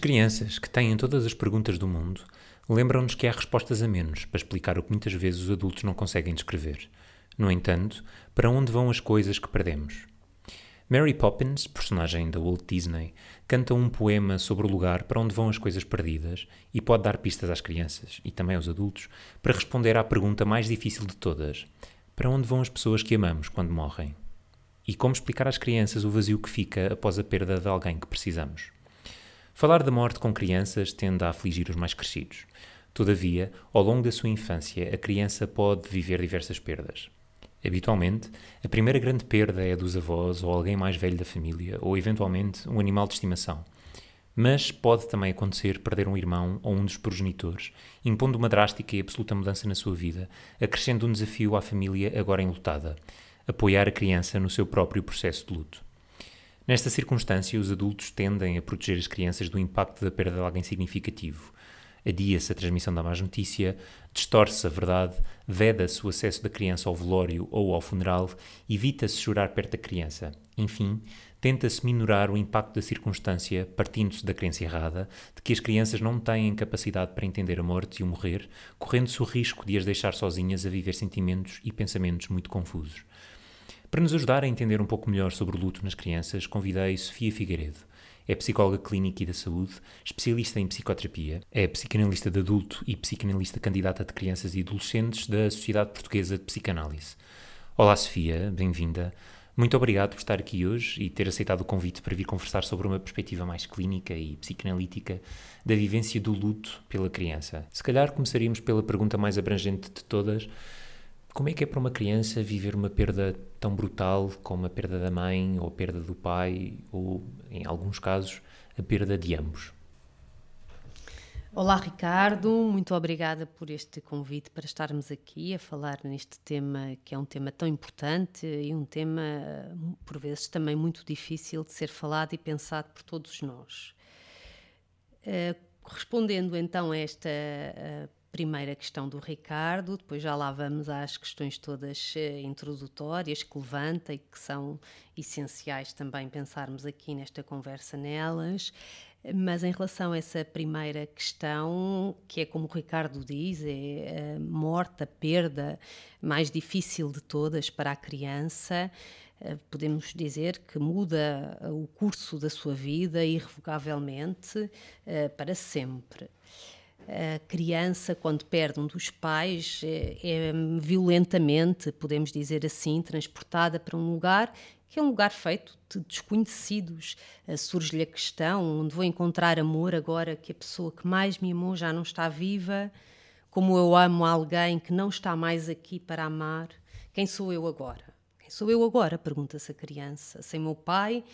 crianças, que têm todas as perguntas do mundo, lembram-nos que há respostas a menos para explicar o que muitas vezes os adultos não conseguem descrever. No entanto, para onde vão as coisas que perdemos? Mary Poppins, personagem da Walt Disney, canta um poema sobre o lugar para onde vão as coisas perdidas e pode dar pistas às crianças e também aos adultos para responder à pergunta mais difícil de todas: para onde vão as pessoas que amamos quando morrem? E como explicar às crianças o vazio que fica após a perda de alguém que precisamos? Falar da morte com crianças tende a afligir os mais crescidos. Todavia, ao longo da sua infância, a criança pode viver diversas perdas. Habitualmente, a primeira grande perda é a dos avós ou alguém mais velho da família, ou eventualmente um animal de estimação. Mas pode também acontecer perder um irmão ou um dos progenitores, impondo uma drástica e absoluta mudança na sua vida, acrescendo um desafio à família agora enlutada: apoiar a criança no seu próprio processo de luto. Nesta circunstância, os adultos tendem a proteger as crianças do impacto da perda de alguém significativo. Adia-se a transmissão da má notícia, distorce a verdade, veda-se o acesso da criança ao velório ou ao funeral, evita-se chorar perto da criança. Enfim, tenta-se minorar o impacto da circunstância, partindo-se da crença errada de que as crianças não têm capacidade para entender a morte e o morrer, correndo-se o risco de as deixar sozinhas a viver sentimentos e pensamentos muito confusos. Para nos ajudar a entender um pouco melhor sobre o luto nas crianças, convidei Sofia Figueiredo. É psicóloga clínica e da saúde, especialista em psicoterapia, é psicanalista de adulto e psicanalista candidata de crianças e adolescentes da Sociedade Portuguesa de Psicanálise. Olá, Sofia, bem-vinda. Muito obrigado por estar aqui hoje e ter aceitado o convite para vir conversar sobre uma perspectiva mais clínica e psicanalítica da vivência do luto pela criança. Se calhar começaríamos pela pergunta mais abrangente de todas como é que é para uma criança viver uma perda tão brutal como a perda da mãe ou a perda do pai ou, em alguns casos, a perda de ambos? Olá, Ricardo, muito obrigada por este convite para estarmos aqui a falar neste tema que é um tema tão importante e um tema, por vezes, também muito difícil de ser falado e pensado por todos nós. Uh, respondendo então a esta primeira questão do Ricardo, depois já lá vamos às questões todas uh, introdutórias que levanta e que são essenciais também pensarmos aqui nesta conversa nelas. Mas em relação a essa primeira questão, que é como o Ricardo diz, é a morte, a perda mais difícil de todas para a criança, eh, podemos dizer que muda o curso da sua vida irrevogavelmente eh, para sempre a criança, quando perde um dos pais, é, é, violentamente, podemos dizer assim, transportada para um lugar que é um lugar feito de desconhecidos. Uh, Surge-lhe a questão: onde vou encontrar amor agora que a pessoa que mais me amou já não está viva? Como eu amo alguém que não está mais aqui para amar? Quem sou eu agora? Quem sou eu agora? Pergunta-se a criança. Sem meu pai,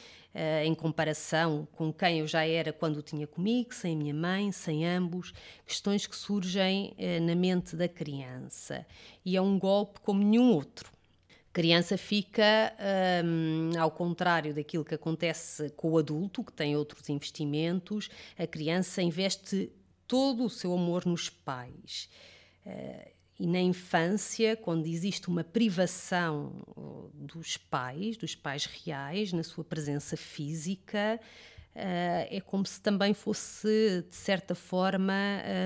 em comparação com quem eu já era quando o tinha comigo, sem minha mãe, sem ambos, questões que surgem uh, na mente da criança. E é um golpe como nenhum outro. A criança fica, um, ao contrário daquilo que acontece com o adulto, que tem outros investimentos, a criança investe todo o seu amor nos pais. Uh, e na infância, quando existe uma privação dos pais, dos pais reais, na sua presença física, eh, é como se também fosse, de certa forma,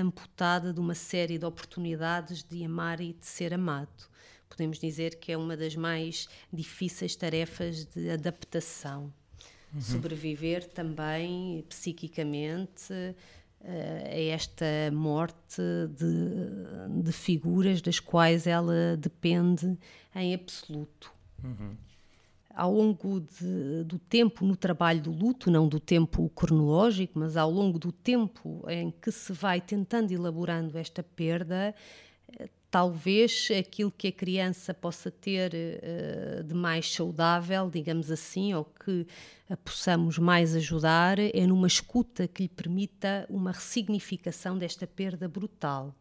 amputada de uma série de oportunidades de amar e de ser amado. Podemos dizer que é uma das mais difíceis tarefas de adaptação. Uhum. Sobreviver também psiquicamente a esta morte de, de, figuras das quais ela depende em absoluto. Uhum. Ao longo de, do tempo no trabalho do luto, não do tempo cronológico, mas ao longo do tempo em que se vai tentando elaborando esta perda, talvez aquilo que a criança possa ter uh, de mais saudável, digamos assim, ou que a possamos mais ajudar, é numa escuta que lhe permita uma ressignificação desta perda brutal.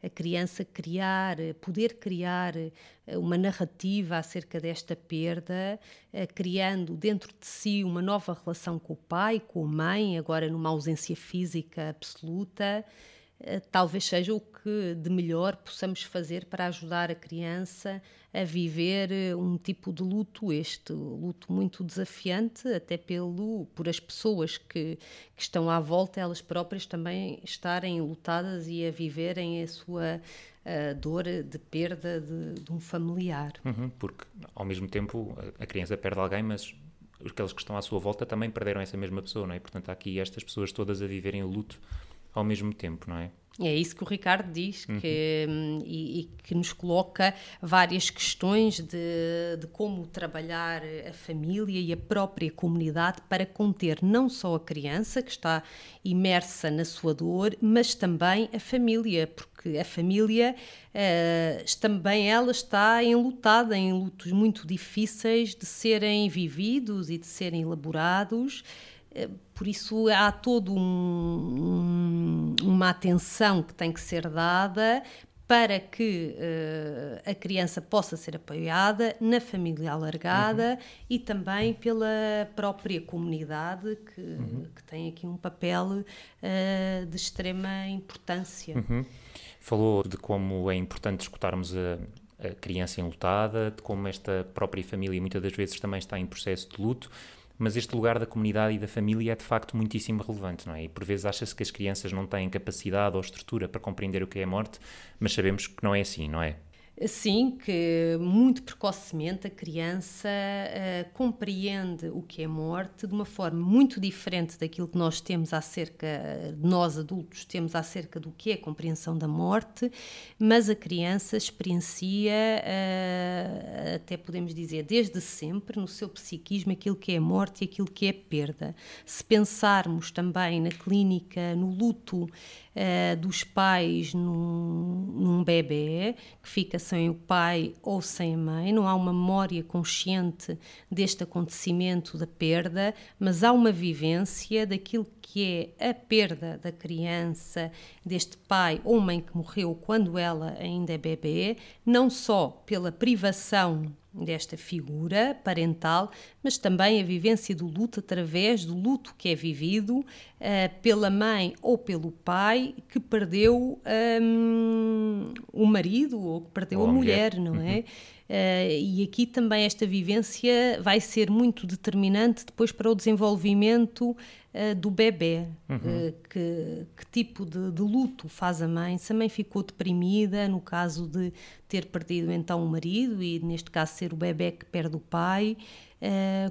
A criança criar, poder criar eh, uma narrativa acerca desta perda, uh, criando dentro de si uma nova relação com o pai, com a mãe, agora numa ausência física absoluta, talvez seja o que de melhor possamos fazer para ajudar a criança a viver eh, um tipo de luto, este luto muito desafiante, até pelo, por as pessoas que, que estão à volta, elas próprias também estarem lutadas e a viverem a sua a dor de perda de, de um familiar. Uhum, porque, ao mesmo tempo, a criança perde alguém, mas aqueles que estão à sua volta também perderam essa mesma pessoa, não é? Portanto, há aqui estas pessoas todas a viverem o luto ao mesmo tempo, não é? É isso que o Ricardo diz uhum. que, hum, e, e, que nos coloca várias questões de, de, como trabalhar a família e a própria comunidade para conter não só a criança que está imersa na sua dor, mas também a família, porque a família uh, também ela está enlutada em lutos muito difíceis de serem vividos e de serem elaborados. Eh, por isso há toda um, uma atenção que tem que ser dada para que uh, a criança possa ser apoiada na família alargada uhum. e também pela própria comunidade, que, uhum. que tem aqui um papel uh, de extrema importância. Uhum. Falou de como é importante escutarmos a, a criança enlutada, de como esta própria família muitas das vezes também está em processo de luto mas este lugar da comunidade e da família é de facto muitíssimo relevante, não é? E por vezes acha-se que as crianças não têm capacidade ou estrutura para compreender o que é a morte, mas sabemos que não é assim, não é? Sim, que muito precocemente a criança uh, compreende o que é morte de uma forma muito diferente daquilo que nós temos acerca, nós adultos temos acerca do que é compreensão da morte, mas a criança experiencia, uh, até podemos dizer, desde sempre, no seu psiquismo, aquilo que é morte e aquilo que é perda. Se pensarmos também na clínica, no luto, uh, dos pais num, num bebê que fica sem o pai ou sem a mãe, não há uma memória consciente deste acontecimento da perda, mas há uma vivência daquilo que é a perda da criança, deste pai ou mãe que morreu quando ela ainda é bebê, não só pela privação desta figura parental, mas também a vivência do luto através do luto que é vivido uh, pela mãe ou pelo pai que perdeu um, o marido ou que perdeu ou a mulher, mulher, não é? Uhum. Uh, e aqui também esta vivência vai ser muito determinante depois para o desenvolvimento uh, do bebê. Uhum. Uh, que, que, tipo de, de, luto faz a mãe? Se a mãe ficou deprimida, no caso de ter perdido então o marido, e neste caso ser o bebê que perde o pai,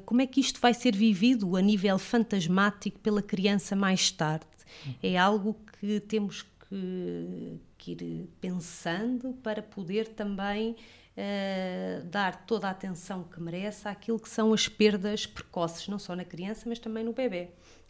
como é que isto vai ser vivido a nível fantasmático pela criança mais tarde? Uhum. É algo que temos que, que ir pensando para poder também uh, dar toda a atenção que merece àquilo que são as perdas precoces, não só na criança, mas também no bebê.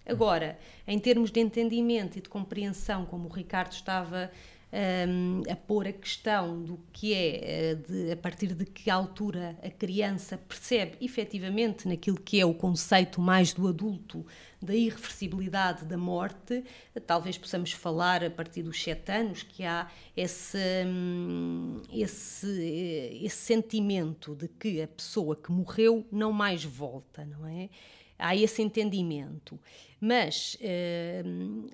Agora, em termos de entendimento e de compreensão, como o Ricardo estava um, a pôr a questão do que é, eh, de, a partir de que altura a criança percebe efetivamente naquilo que é o conceito mais do adulto da irreversibilidade da morte, talvez possamos falar a partir dos sete anos que há esse, hum, esse, eh, esse sentimento de que a pessoa que morreu não mais volta, não é? Há esse entendimento. Mas, eh,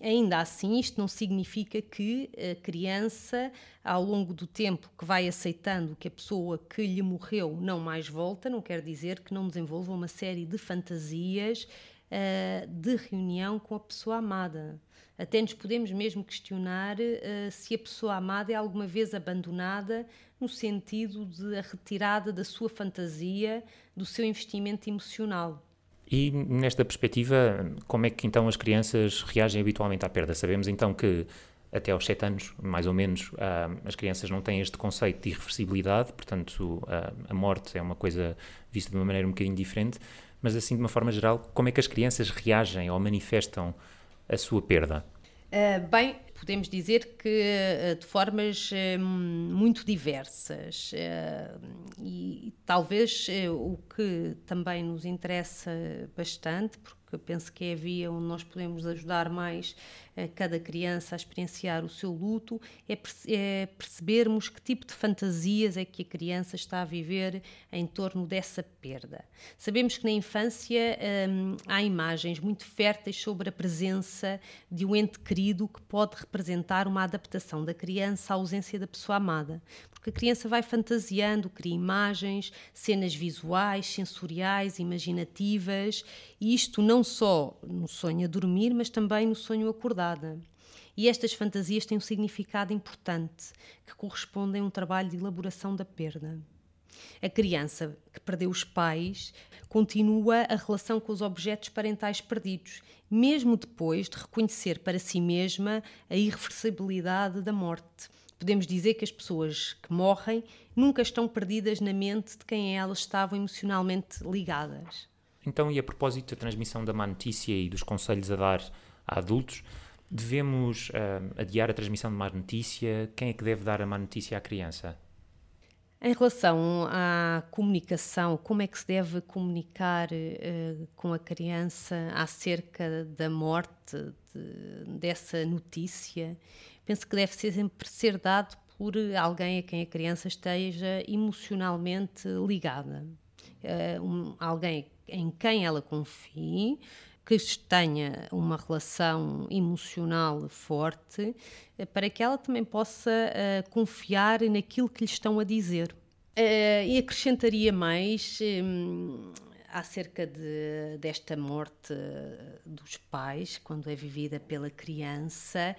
ainda assim, isto não significa que a criança, ao longo do tempo que vai aceitando que a pessoa que lhe morreu não mais volta, não quer dizer que não desenvolva uma série de fantasias uh, de reunião com a pessoa amada. Até nos podemos mesmo questionar uh, se a pessoa amada é alguma vez abandonada no sentido de a retirada da sua fantasia, do seu investimento emocional. E nesta perspectiva, como é que então as crianças reagem habitualmente à perda? Sabemos então que até aos 7 anos, mais ou menos, uh, as crianças não têm este conceito de irreversibilidade, portanto, uh, a morte é uma coisa vista de uma maneira um bocadinho diferente, mas assim, de uma forma geral, como é que as crianças reagem ou manifestam a sua perda? Uh, bem, podemos dizer que uh, de formas uh, muito diversas. E, e talvez o que também nos interessa bastante, porque penso que é a via onde nós podemos ajudar mais cada criança a experienciar o seu luto, é, é, percebermos que tipo de fantasias é que a criança está a viver em torno dessa perda. Sabemos que na infância hum, há imagens muito férteis sobre a presença de um ente querido que pode representar uma adaptação da criança à ausência da pessoa amada, porque a criança vai fantasiando, cria imagens, cenas visuais, sensoriais, imaginativas, e isto não só no sonho a dormir, mas também no sonho E estas fantasias têm um significado importante, que correspondem a um trabalho de elaboração da perda. A criança que perdeu os pais continua a relação com os objetos parentais perdidos, mesmo depois de reconhecer para si mesma a irreversibilidade da morte. Podemos dizer que as pessoas que morrem nunca estão perdidas na mente de quem elas estavam emocionalmente ligadas. Então, e a propósito da transmissão da má notícia e dos conselhos a dar a adultos, devemos uh, adiar a transmissão de má notícia? Quem é que deve dar a má notícia à criança? Em relação à comunicação, como é que se deve comunicar uh, com a criança acerca da morte de, dessa notícia? Penso que deve sempre ser dado por alguém a quem a criança esteja emocionalmente ligada. Uh, um, alguém em quem ela confie, que tenha uma relação emocional forte, eh, para que ela também possa uh, confiar naquilo que lhe estão a dizer. Uh, e acrescentaria mais um, acerca de, desta morte dos pais, quando é vivida pela criança,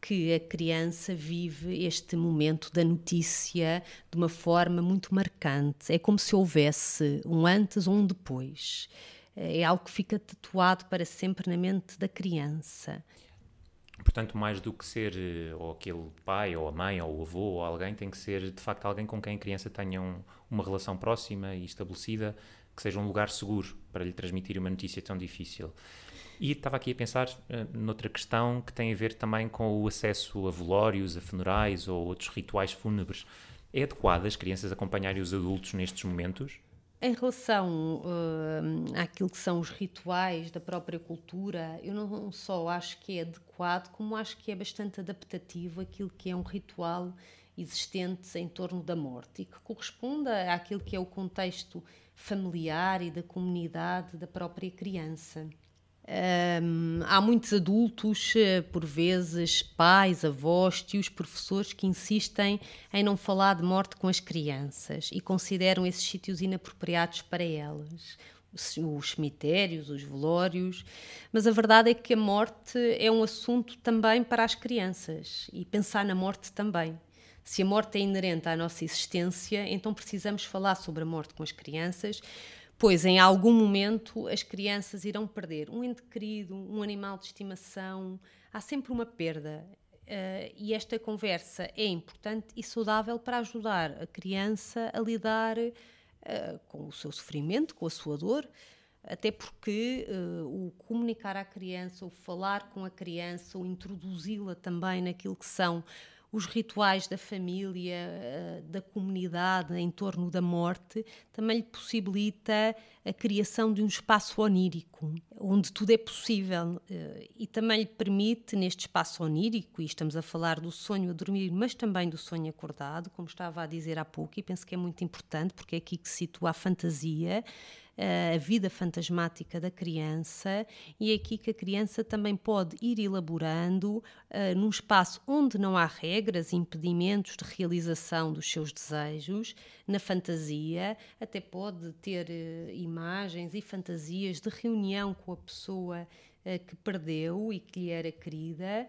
que a criança vive este momento da notícia de uma forma muito marcante. É como se houvesse um antes ou um depois é algo que fica tatuado para sempre na mente da criança. Portanto, mais do que ser eh, ou aquele pai, ou a mãe, ou o avô, ou alguém, tem que ser de facto alguém com quem a criança tenha um, uma relação próxima e estabelecida, que seja um lugar seguro para lhe transmitir uma notícia tão difícil. E estava aqui a pensar uh, noutra questão que tem a ver também com o acesso a velórios, a funerais ou outros rituais fúnebres. É adequado as crianças acompanharem os adultos nestes momentos? Em relação uh, àquilo que são os rituais da própria cultura, eu não só acho que é adequado, como acho que é bastante adaptativo aquilo que é um ritual existente em torno da morte e que corresponda àquilo que é o contexto familiar e da comunidade da própria criança. Há muitos adultos, eh, por vezes pais, avós, tios, professores, que insistem em não falar de morte com as crianças e consideram esses sítios inapropriados para elas. Os cemitérios, os velórios, mas a verdade é que a morte é um assunto também para as crianças e pensar na morte também. Se a morte é inerente à nossa existência, então precisamos falar sobre a morte com as crianças, pois em algum momento as crianças irão perder um ente querido, um animal de estimação, há sempre uma perda. Uh, e esta conversa é importante e saudável para ajudar a criança a lidar uh, com o seu sofrimento, com a sua dor, até porque uh, o comunicar à criança, o falar com a criança, o introduzi-la também naquilo que são os rituais da família, eh, da comunidade em torno da morte, também lhe possibilita a criação de um espaço onírico, onde tudo é possível. Eh, e também lhe permite, neste espaço onírico, e estamos a falar do sonho a dormir, mas também do sonho acordado, como estava a dizer há pouco, e penso que é muito importante, porque é aqui que se situa a fantasia a vida fantasmática da criança e é aqui que a criança também pode ir elaborando uh, num espaço onde não há regras, impedimentos de realização dos seus desejos, na fantasia, até pode ter uh, imagens e fantasias de reunião com a pessoa uh, que perdeu e que lhe era querida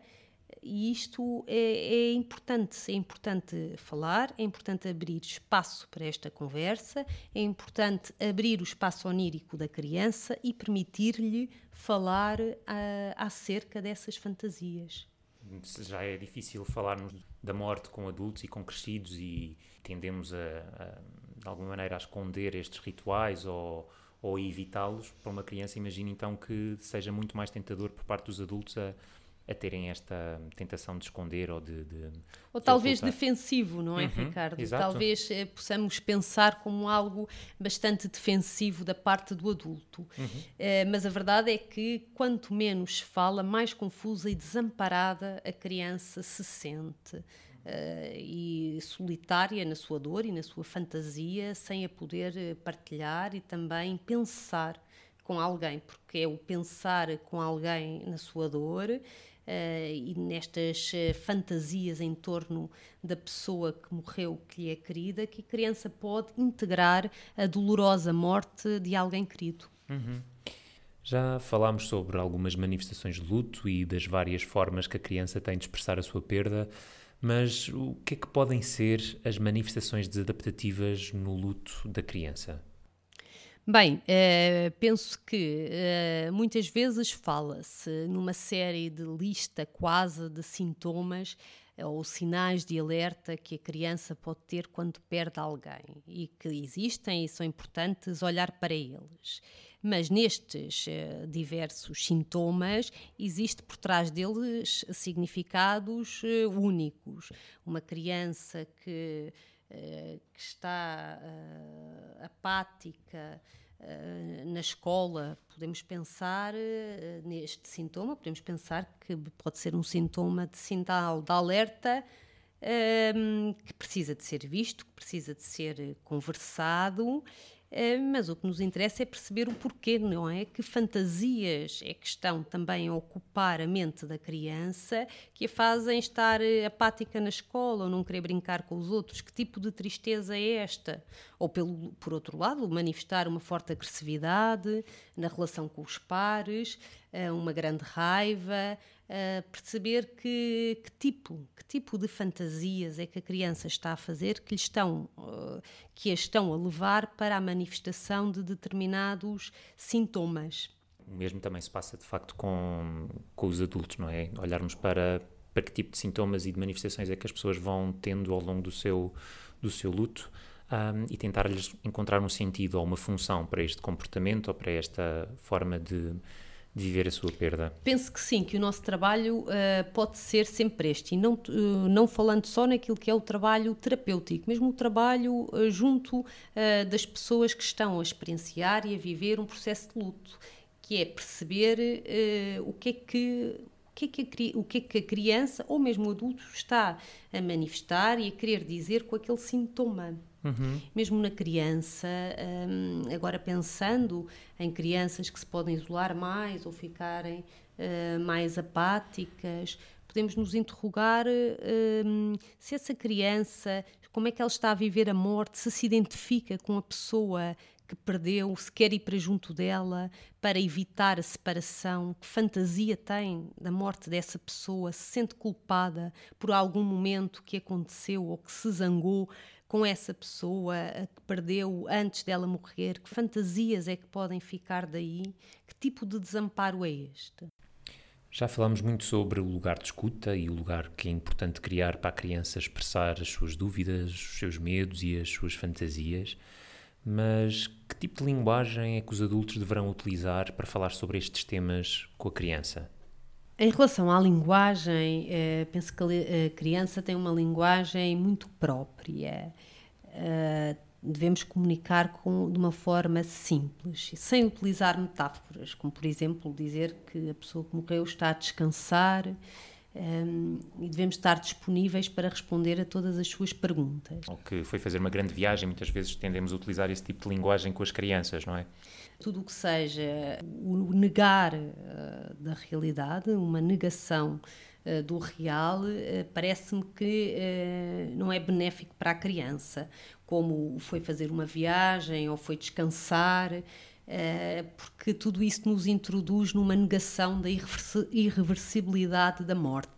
e isto é, é, importante, é importante falar, é importante abrir espaço para esta conversa, é importante abrir o espaço onírico da criança e permitir-lhe falar uh, acerca dessas fantasias. Já é difícil falarmos da morte com adultos e com crescidos e tendemos a, a de alguma maneira a esconder estes rituais ou, ou evitá-los para uma criança, imagina então que seja muito mais tentador por parte dos adultos a a terem esta tentação de esconder ou de. de ou de talvez ocultar. defensivo, não é, Uhum, Ricardo? exato. Talvez eh, possamos pensar como algo bastante defensivo da parte do adulto. Uhum. Eh, mas a verdade é que quanto menos fala, mais confusa e desamparada a criança se sente. eh, e solitária na sua dor e na sua fantasia, sem a poder partilhar e também pensar com alguém, porque é o pensar com alguém na sua dor e nestas eh, fantasias em torno da pessoa que morreu, que lhe é querida, que a criança pode integrar a dolorosa morte de alguém querido. Já falámos sobre algumas manifestações de luto e das várias formas que a criança tem de expressar a sua perda, mas o que é que podem ser as manifestações desadaptativas no luto da criança? Bem, eh, penso que eh, muitas vezes fala-se numa série de lista quase de sintomas eh, ou sinais de alerta que a criança pode ter quando perde alguém e que existem e são importantes olhar para eles. Mas nestes eh, diversos sintomas existe por trás deles significados eh, únicos. Uma criança que que está eh, apática eh, na escola, podemos pensar eh, neste sintoma, podemos pensar que pode ser um sintoma de sinal de alerta que precisa de ser visto, que precisa de ser eh, conversado. Eh, Mas o que nos interessa é perceber o porquê, não é? Que fantasias é que estão também a ocupar a mente da criança que a fazem estar eh, apática na escola ou não querer brincar com os outros? Que tipo de tristeza é esta? Ou, pelo, por outro lado, manifestar uma forte agressividade na relação com os pares, eh, uma grande raiva, eh, perceber que, que tipo, que tipo de fantasias é que a criança está a fazer que lhe estão, eh, que a estão a levar para a manifestação de determinados sintomas. O mesmo também se passa de facto com, com os adultos, não é? Olharmos para, para que tipo de sintomas e de manifestações é que as pessoas vão tendo ao longo do seu, do seu luto ahm, e tentar-lhes encontrar um sentido ou uma função para este comportamento ou para esta forma de, de viver a sua perda. Penso que sim, que o nosso trabalho eh, pode ser sempre este, e não, eh, não falando só naquilo que é o trabalho terapêutico, mesmo o trabalho eh, junto das pessoas que estão a experienciar e a viver um processo de luto, que é perceber o que é que. O que, é que a, o que é que a criança ou mesmo o adulto está a manifestar e a querer dizer com aquele sintoma? mesmo na criança, hum, agora pensando em crianças que se podem isolar mais ou ficarem eh, mais apáticas, podemos nos interrogar hum, se essa criança, como é que ela está a viver a morte, se se identifica com a pessoa que perdeu, se quer ir para junto dela para evitar a separação, que fantasia tem da morte dessa pessoa, se sente culpada por algum momento que aconteceu ou que se zangou com essa pessoa que perdeu antes dela morrer, que fantasias é que podem ficar daí, que tipo de desamparo é este? Já falámos muito sobre o lugar de escuta e o lugar que é importante criar para a criança expressar as suas dúvidas, os seus medos e as suas fantasias, mas que tipo de linguagem é que os adultos deverão utilizar para falar sobre estes temas com a criança? Em relação à linguagem, eh, penso que a a criança tem uma linguagem muito própria. Eh, devemos comunicar com, de uma forma simples, sem utilizar metáforas, como por exemplo dizer que a pessoa que morreu está a descansar ehm, e devemos estar disponíveis para responder a todas as suas perguntas. Ou que foi fazer uma grande viagem, muitas vezes tendemos a utilizar esse tipo de linguagem com as crianças, não é? tudo o que seja o negar eh, da realidade, uma negação eh, do real, eh, parece-me que não é benéfico para a criança, como foi fazer uma viagem ou foi descansar, porque tudo isso nos introduz numa negação da irreversi- irreversibilidade da morte.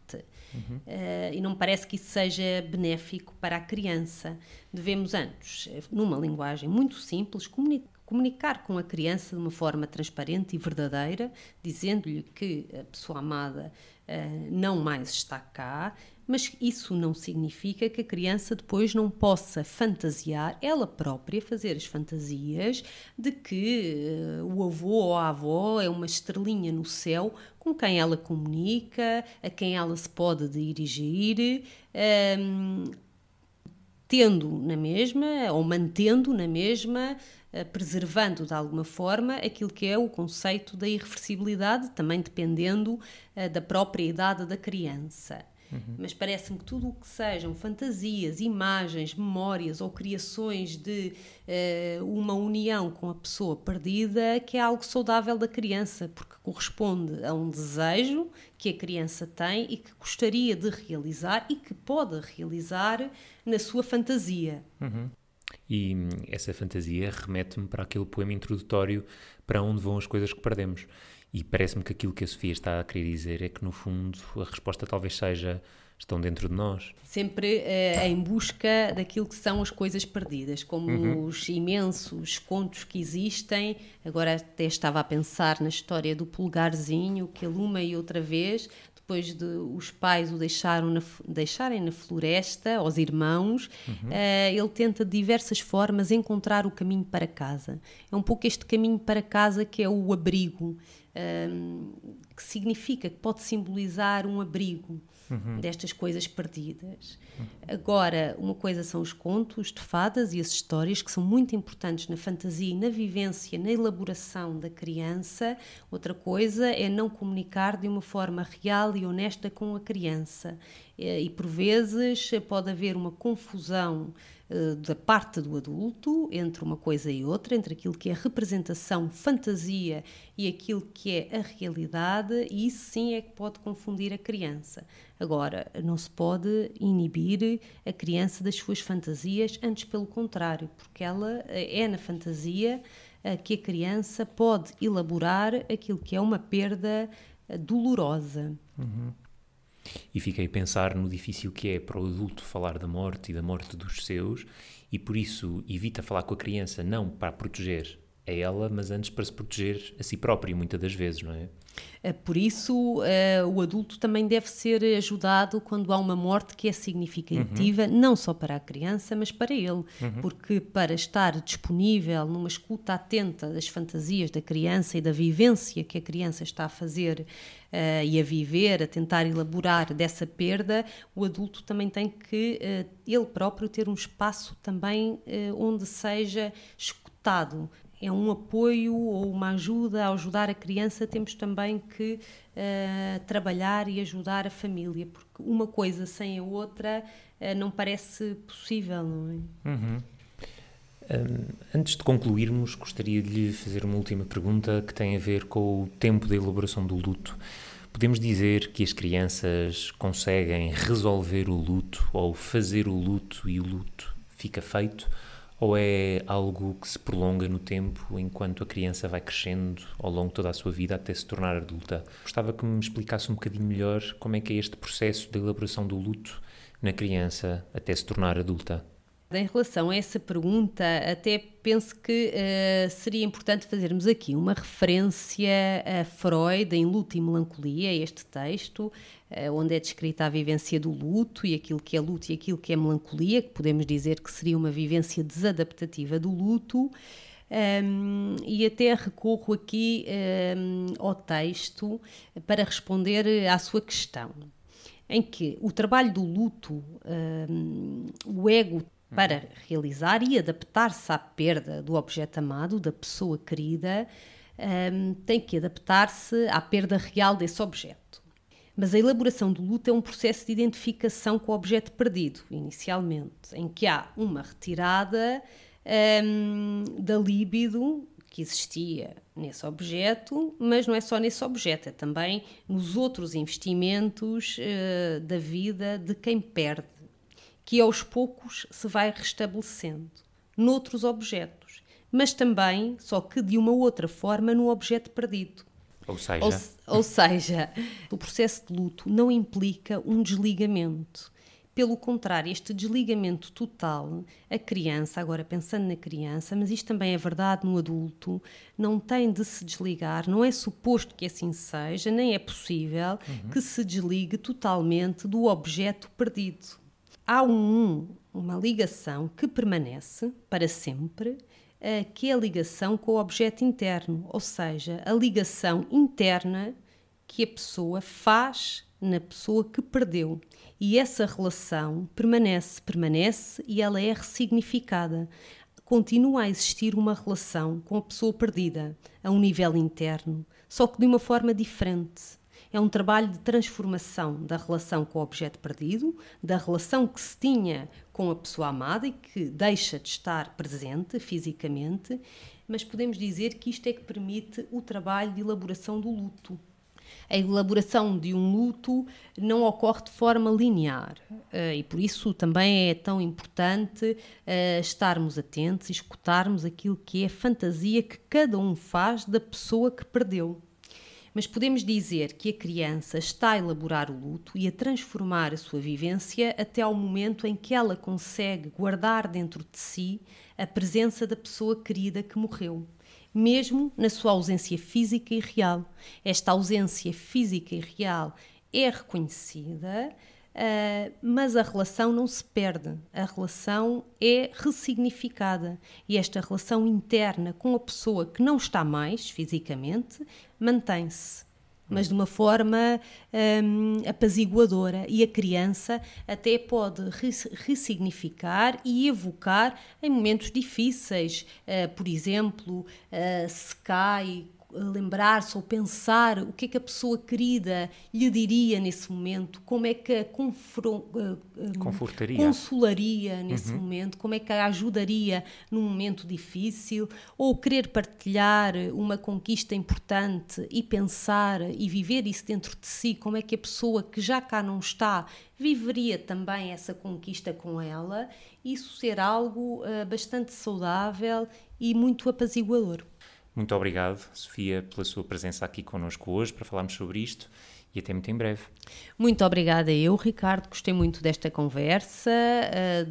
Eh, e não me parece que isso seja benéfico para a criança. Devemos, antes, eh, numa linguagem muito simples, comuni- comunicar com a criança de uma forma transparente e verdadeira, dizendo-lhe que a pessoa amada eh, não mais está cá, mas isso não significa que a criança depois não possa fantasiar, ela própria fazer as fantasias de que uh, o avô ou a avó é uma estrelinha no céu com quem ela comunica, a quem ela se pode dirigir. Um, ehm, tendo na mesma, ou mantendo na mesma, eh, preservando de alguma forma aquilo que é o conceito da irreversibilidade, também dependendo uh, da própria idade da criança. Uhum. Mas parece-me que tudo o que sejam fantasias, imagens, memórias ou criações de uh, uma união com a pessoa perdida, que é algo saudável da criança, porque corresponde a um desejo que a criança tem e que gostaria de realizar e que pode realizar na sua fantasia. Uhum. E essa fantasia remete-me para aquele poema introdutório para onde vão as coisas que perdemos. E parece-me que aquilo que a Sofia está a querer dizer é que, no fundo, a resposta talvez seja estão dentro de nós. Sempre eh, em busca daquilo que são as coisas perdidas, como uhum. os imensos contos que existem. Agora até estava a pensar na história do pulgarzinho, que ele uma e outra vez, depois de os pais o deixaram na, deixarem na floresta, aos irmãos, uhum. uh, ele tenta de diversas formas encontrar o caminho para casa. É um pouco este caminho para casa que é o abrigo, um, que significa, que pode simbolizar um abrigo uhum. destas coisas perdidas. Uhum. Agora, uma coisa são os contos de fadas e as histórias, que são muito importantes na fantasia e na vivência, na elaboração da criança. Outra coisa é não comunicar de uma forma real e honesta com a criança. E, por vezes, pode haver uma confusão eh, da parte do adulto entre uma coisa e outra, entre aquilo que é representação, fantasia e aquilo que é a realidade, e isso sim é que pode confundir a criança. Agora, não se pode inibir a criança das suas fantasias, antes pelo contrário, porque ela eh, é na fantasia eh, que a criança pode elaborar aquilo que é uma perda dolorosa. Uhum. E fiquei a pensar no difícil que é para o adulto falar da morte e da morte dos seus, e por isso evita falar com a criança não para proteger a ela, mas antes para se proteger a si próprio, muitas das vezes, não é? Eh, por isso, uh, o adulto também deve ser ajudado quando há uma morte que é significativa, uhum. não só para a criança, mas para ele. Uhum. Porque para estar disponível numa escuta atenta das fantasias da criança e da vivência que a criança está a fazer uh, e a viver, a tentar elaborar dessa perda, o adulto também tem que, uh, ele próprio, ter um espaço também onde seja escutado, é um apoio ou uma ajuda a ajudar a criança, temos também que uh, trabalhar e ajudar a família, porque uma coisa sem a outra uh, não parece possível, não é? Uhum. Um, antes de concluirmos, gostaria de lhe fazer uma última pergunta que tem a ver com o tempo da elaboração do luto. Podemos dizer que as crianças conseguem resolver o luto ou fazer o luto e o luto fica feito? Ou é algo que se prolonga no tempo enquanto a criança vai crescendo ao longo de toda a sua vida até se tornar adulta? Gostava que me explicasse um bocadinho melhor como é que é este processo de elaboração do luto na criança até se tornar adulta. Em relação a essa pergunta, até penso que uh, seria importante fazermos aqui uma referência a Freud em Luto e Melancolia, este texto, uh, onde é descrita a vivência do luto e aquilo que é luto e aquilo que é melancolia, que podemos dizer que seria uma vivência desadaptativa do luto. Um, e até recorro aqui um, ao texto para responder à sua questão, em que o trabalho do luto, um, o ego para realizar e adaptar-se à perda do objeto amado, da pessoa querida, um, tem que adaptar-se à perda real desse objeto. Mas a elaboração do luto é um processo de identificação com o objeto perdido, inicialmente, em que há uma retirada um, da libido que existia nesse objeto, mas não é só nesse objeto, é também nos outros investimentos uh, da vida de quem perde que aos poucos se vai restabelecendo noutros objetos, mas também, só que de uma outra forma, no objeto perdido. Ou seja, ou, ou seja, o processo de luto não implica um desligamento. Pelo contrário, este desligamento total, a criança, agora pensando na criança, mas isto também é verdade no adulto, não tem de se desligar, não é suposto que assim seja, nem é possível uhum. que se desligue totalmente do objeto perdido. Há um, uma ligação que permanece para sempre, eh, que é a ligação com o objeto interno, ou seja, a ligação interna que a pessoa faz na pessoa que perdeu. E essa relação permanece, permanece e ela é ressignificada. Continua a existir uma relação com a pessoa perdida, a um nível interno, só que de uma forma diferente. É um trabalho de transformação da relação com o objeto perdido, da relação que se tinha com a pessoa amada e que deixa de estar presente fisicamente, mas podemos dizer que isto é que permite o trabalho de elaboração do luto a elaboração de um luto não ocorre de forma linear uh, e por isso também é tão importante uh, estarmos atentos e escutarmos aquilo que é a fantasia que cada um faz da pessoa que perdeu. Mas podemos dizer que a criança está a elaborar o luto e a transformar a sua vivência até ao momento em que ela consegue guardar dentro de si a presença da pessoa querida que morreu mesmo na sua ausência física e real. Esta ausência física e real é reconhecida, uh, mas a relação não se perde, a relação é ressignificada e esta relação interna com a pessoa que não está mais fisicamente mantém-se mas de uma forma um, apaziguadora. E a criança até pode ressignificar e evocar em momentos difíceis. Uh, por exemplo, uh, se cai lembrar-se ou pensar o que é que a pessoa querida lhe diria nesse momento, como é que a eh, Confortaria. consolaria nesse uhum. momento, como é que a ajudaria num momento difícil, ou querer partilhar uma conquista importante e pensar e viver isso dentro de si, como é que a pessoa que já cá não está viveria também essa conquista com ela, isso ser algo uh, bastante saudável e muito apaziguador. Muito obrigado, Sofia, pela sua presença aqui connosco hoje para falarmos sobre isto e até muito em breve. Muito obrigada eu, Ricardo. Gostei muito desta conversa, uh,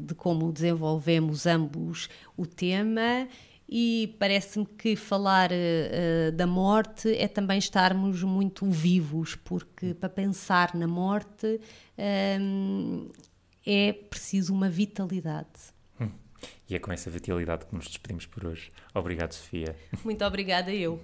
de, de como desenvolvemos ambos o tema e parece-me que falar uh, da morte é também estarmos muito vivos, porque para pensar na morte um, é preciso uma vitalidade. E é com essa vitalidade que nos despedimos por hoje. Obrigado, Sofia. Muito obrigada, eu.